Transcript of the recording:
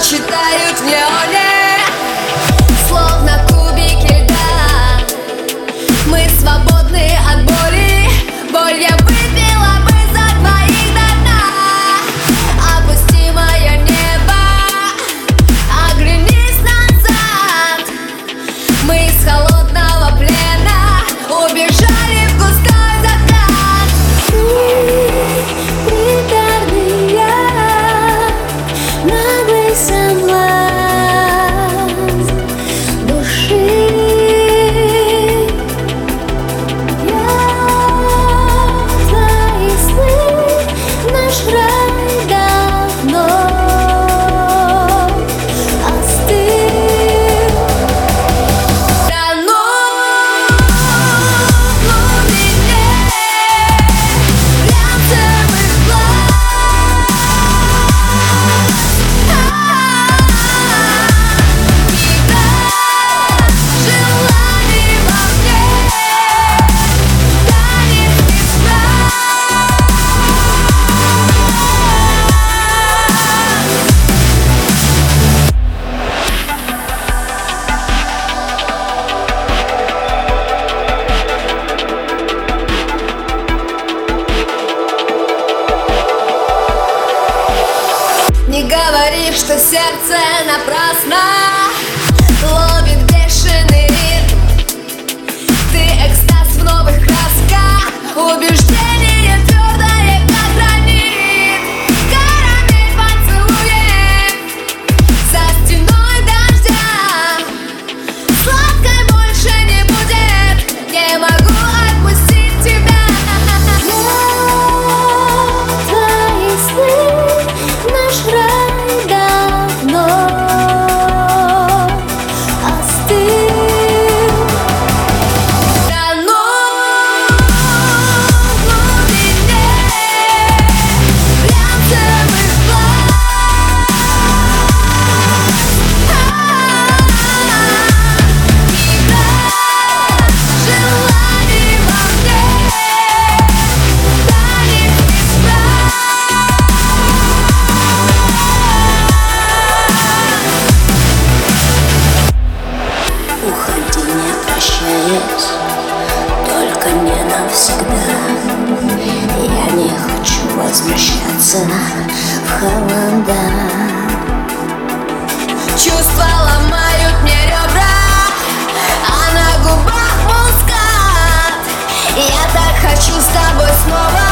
читают в неоне. говоришь, что сердце напрасно. навек, только не навсегда. Я не хочу возвращаться в холода. Чувства ломают мне ребра, а на губах мускат. Я так хочу с тобой снова.